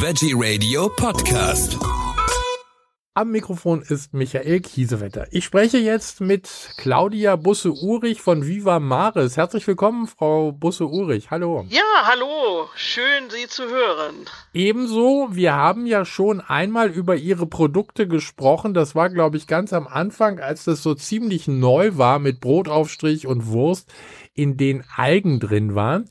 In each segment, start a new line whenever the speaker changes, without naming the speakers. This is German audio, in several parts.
Veggie Radio Podcast.
Am Mikrofon ist Michael Kiesewetter. Ich spreche jetzt mit Claudia Busse-Urich von Viva Maris. Herzlich willkommen, Frau Busse-Urich. Hallo.
Ja, hallo. Schön, Sie zu hören.
Ebenso, wir haben ja schon einmal über Ihre Produkte gesprochen. Das war, glaube ich, ganz am Anfang, als das so ziemlich neu war mit Brotaufstrich und Wurst, in den Algen drin waren.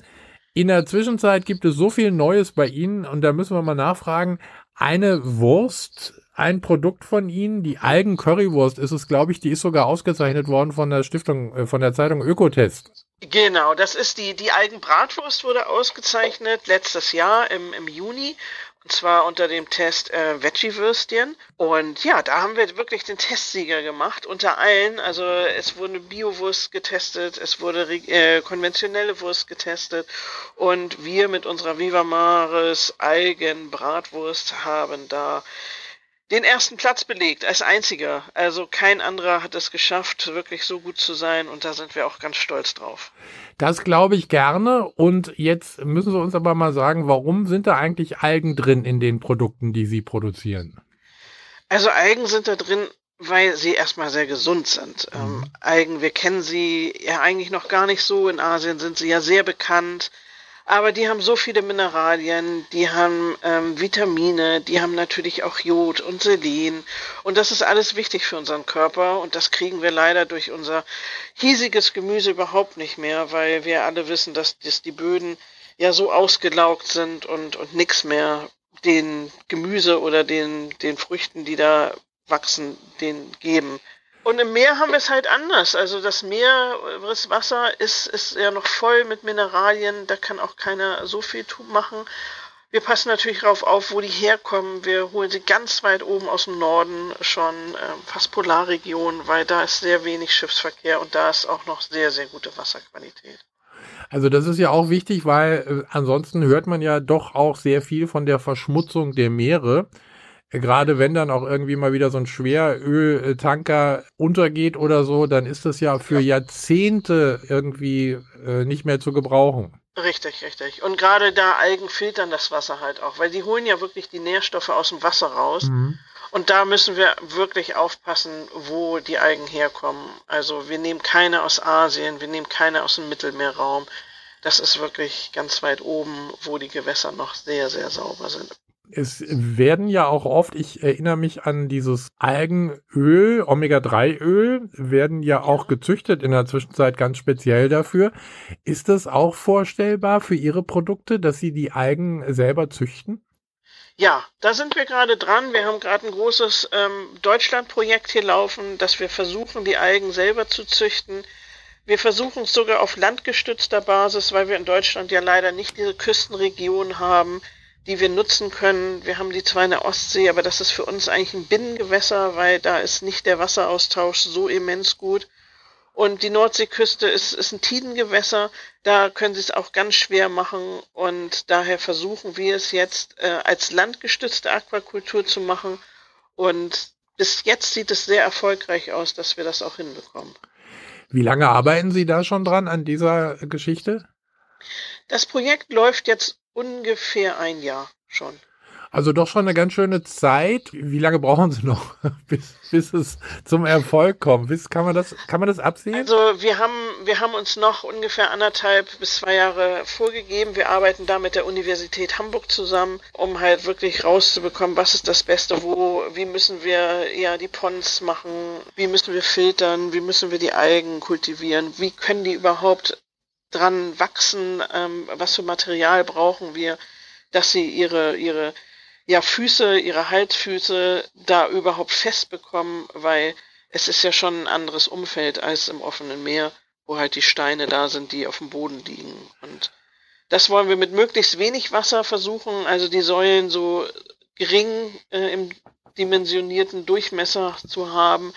In der Zwischenzeit gibt es so viel Neues bei Ihnen und da müssen wir mal nachfragen. Eine Wurst ein Produkt von Ihnen, die Algen Currywurst ist es, glaube ich, die ist sogar ausgezeichnet worden von der Stiftung, äh, von der Zeitung Ökotest.
Genau, das ist die, die Algenbratwurst wurde ausgezeichnet letztes Jahr im, im Juni. Und zwar unter dem Test äh, Veggie-Würstchen. Und ja, da haben wir wirklich den Testsieger gemacht unter allen. Also es wurde Bio-Wurst getestet, es wurde äh, konventionelle Wurst getestet. Und wir mit unserer Viva Maris Algenbratwurst haben da den ersten Platz belegt als einziger. Also kein anderer hat es geschafft, wirklich so gut zu sein und da sind wir auch ganz stolz drauf.
Das glaube ich gerne und jetzt müssen Sie uns aber mal sagen, warum sind da eigentlich Algen drin in den Produkten, die Sie produzieren?
Also Algen sind da drin, weil sie erstmal sehr gesund sind. Ähm, mhm. Ähm, Algen, wir kennen sie ja eigentlich noch gar nicht so. In Asien sind sie ja sehr bekannt. Aber die haben so viele Mineralien, die haben ähm, Vitamine, die haben natürlich auch Jod und Selen. Und das ist alles wichtig für unseren Körper. Und das kriegen wir leider durch unser hiesiges Gemüse überhaupt nicht mehr, weil wir alle wissen, dass, dass die Böden ja so ausgelaugt sind und, und nichts mehr den Gemüse oder den, den Früchten, die da wachsen, den geben. Und im Meer haben wir es halt anders. Also das Meereswasser ist, ist ja noch voll mit Mineralien. Da kann auch keiner so viel machen. Wir passen natürlich darauf auf, wo die herkommen. Wir holen sie ganz weit oben aus dem Norden schon, äh, fast Polarregion, weil da ist sehr wenig Schiffsverkehr und da ist auch noch sehr, sehr gute Wasserqualität.
Also das ist ja auch wichtig, weil äh, ansonsten hört man ja doch auch sehr viel von der Verschmutzung der Meere gerade wenn dann auch irgendwie mal wieder so ein Schweröltanker untergeht oder so, dann ist das ja für Jahrzehnte irgendwie äh, nicht mehr zu gebrauchen.
Richtig, richtig. Und gerade da Algen filtern das Wasser halt auch, weil die holen ja wirklich die Nährstoffe aus dem Wasser raus. Mhm. Und da müssen wir wirklich aufpassen, wo die Algen herkommen. Also wir nehmen keine aus Asien, wir nehmen keine aus dem Mittelmeerraum. Das ist wirklich ganz weit oben, wo die Gewässer noch sehr, sehr sauber sind
es werden ja auch oft, ich erinnere mich an dieses Algenöl, Omega-3-Öl, werden ja auch gezüchtet in der Zwischenzeit ganz speziell dafür. Ist das auch vorstellbar für Ihre Produkte, dass Sie die Algen selber züchten?
Ja, da sind wir gerade dran. Wir haben gerade ein großes ähm, Deutschlandprojekt hier laufen, dass wir versuchen, die Algen selber zu züchten. Wir versuchen es sogar auf landgestützter Basis, weil wir in Deutschland ja leider nicht diese Küstenregion haben, die wir nutzen können. Wir haben die zwar in der Ostsee, aber das ist für uns eigentlich ein Binnengewässer, weil da ist nicht der Wasseraustausch so immens gut. Und die Nordseeküste ist, ist ein Tidengewässer, da können sie es auch ganz schwer machen und daher versuchen wir es jetzt äh, als landgestützte Aquakultur zu machen und bis jetzt sieht es sehr erfolgreich aus, dass wir das auch hinbekommen.
Wie lange arbeiten Sie da schon dran an dieser Geschichte?
Das Projekt läuft jetzt ungefähr ein Jahr schon.
Also doch schon eine ganz schöne Zeit. Wie lange brauchen Sie noch, bis, bis es zum Erfolg kommt? Bis, kann, man das, kann man das absehen?
Also wir haben, wir haben uns noch ungefähr anderthalb bis zwei Jahre vorgegeben. Wir arbeiten da mit der Universität Hamburg zusammen, um halt wirklich rauszubekommen, was ist das Beste, wo, wie müssen wir ja die Ponds machen, wie müssen wir filtern, wie müssen wir die Algen kultivieren, wie können die überhaupt dran wachsen, ähm, was für Material brauchen wir, dass sie ihre, ihre ja, Füße, ihre Halsfüße da überhaupt fest bekommen, weil es ist ja schon ein anderes Umfeld als im offenen Meer, wo halt die Steine da sind, die auf dem Boden liegen. Und das wollen wir mit möglichst wenig Wasser versuchen, also die Säulen so gering äh, im dimensionierten Durchmesser zu haben,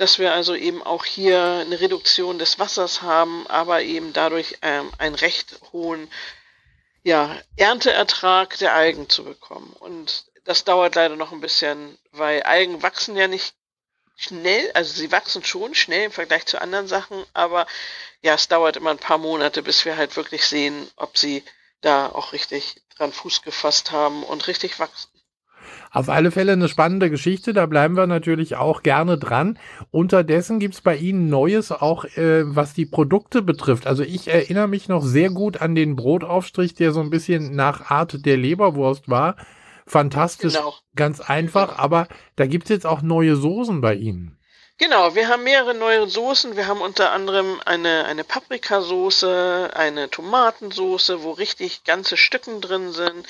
dass wir also eben auch hier eine Reduktion des Wassers haben, aber eben dadurch ähm, einen recht hohen ja, Ernteertrag der Algen zu bekommen. Und das dauert leider noch ein bisschen, weil Algen wachsen ja nicht schnell, also sie wachsen schon schnell im Vergleich zu anderen Sachen, aber ja, es dauert immer ein paar Monate, bis wir halt wirklich sehen, ob sie da auch richtig dran Fuß gefasst haben und richtig wachsen.
Auf alle Fälle eine spannende Geschichte, da bleiben wir natürlich auch gerne dran. Unterdessen gibt's bei Ihnen Neues, auch äh, was die Produkte betrifft. Also ich erinnere mich noch sehr gut an den Brotaufstrich, der so ein bisschen nach Art der Leberwurst war. Fantastisch, genau. ganz einfach, aber da gibt's jetzt auch neue Soßen bei Ihnen.
Genau, wir haben mehrere neue Soßen. Wir haben unter anderem eine, eine Paprikasoße, eine Tomatensoße, wo richtig ganze Stücken drin sind.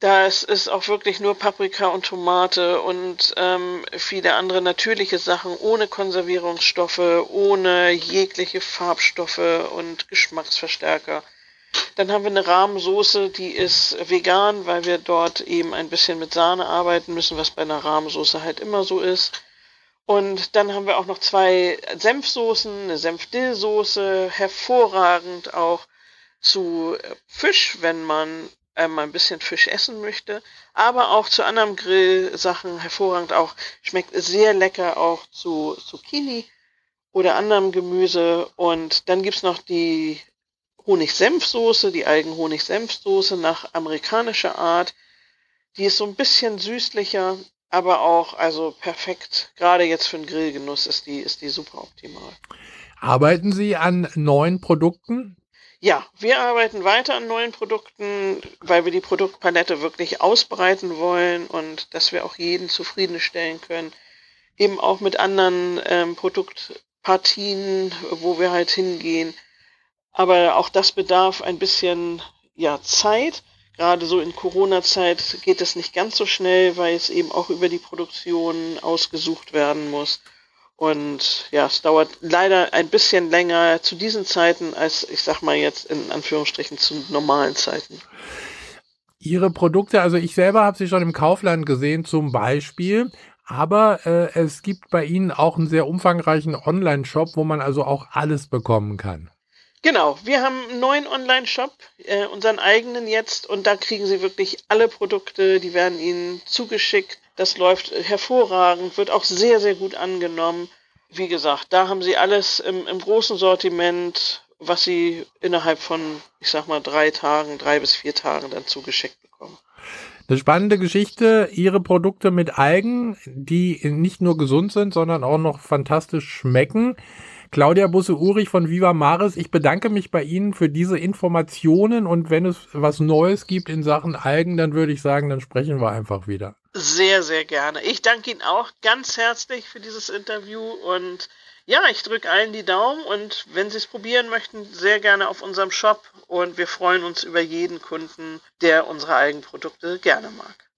Das ist auch wirklich nur Paprika und Tomate und ähm, viele andere natürliche Sachen ohne Konservierungsstoffe, ohne jegliche Farbstoffe und Geschmacksverstärker. Dann haben wir eine Rahmensoße, die ist vegan, weil wir dort eben ein bisschen mit Sahne arbeiten müssen, was bei einer Rahmensoße halt immer so ist. Und dann haben wir auch noch zwei Senfsoßen, eine Senfdillsoße, hervorragend auch zu Fisch, wenn man ähm, ein bisschen Fisch essen möchte, aber auch zu anderen Grillsachen hervorragend auch. Schmeckt sehr lecker auch zu Zucchini oder anderem Gemüse. Und dann gibt's noch die Honig-Senf-Soße, die Algen-Honig-Senf-Soße nach amerikanischer Art. Die ist so ein bisschen süßlicher, aber auch also perfekt. Gerade jetzt für den Grillgenuss ist die, ist die super optimal.
Arbeiten Sie an neuen Produkten?
Ja, wir arbeiten weiter an neuen Produkten, weil wir die Produktpalette wirklich ausbreiten wollen und dass wir auch jeden zufriedenstellen können. Eben auch mit anderen ähm, Produktpartien, wo wir halt hingehen. Aber auch das bedarf ein bisschen ja, Zeit. Gerade so in Corona-Zeit geht es nicht ganz so schnell, weil es eben auch über die Produktion ausgesucht werden muss. Und ja, es dauert leider ein bisschen länger zu diesen Zeiten als, ich sag mal jetzt in Anführungsstrichen, zu normalen Zeiten.
Ihre Produkte, also ich selber habe sie schon im Kaufland gesehen zum Beispiel, aber äh, es gibt bei Ihnen auch einen sehr umfangreichen Online-Shop, wo man also auch alles bekommen kann.
Genau, wir haben einen neuen Online-Shop, äh, unseren eigenen jetzt, und da kriegen Sie wirklich alle Produkte, die werden Ihnen zugeschickt das läuft hervorragend, wird auch sehr, sehr gut angenommen. Wie gesagt, da haben sie alles im, im großen Sortiment, was sie innerhalb von, ich sag mal, drei Tagen, drei bis vier Tagen dann zugeschickt bekommen.
Eine spannende Geschichte, Ihre Produkte mit Algen, die nicht nur gesund sind, sondern auch noch fantastisch schmecken. Claudia Busse-Urich von Viva Maris, ich bedanke mich bei Ihnen für diese Informationen und wenn es was Neues gibt in Sachen Algen, dann würde ich sagen, dann sprechen wir einfach wieder.
Sehr, sehr gerne. Ich danke Ihnen auch ganz herzlich für dieses Interview und ja, ich drücke allen die Daumen und wenn Sie es probieren möchten, sehr gerne auf unserem Shop und wir freuen uns über jeden Kunden, der unsere Eigenprodukte gerne mag.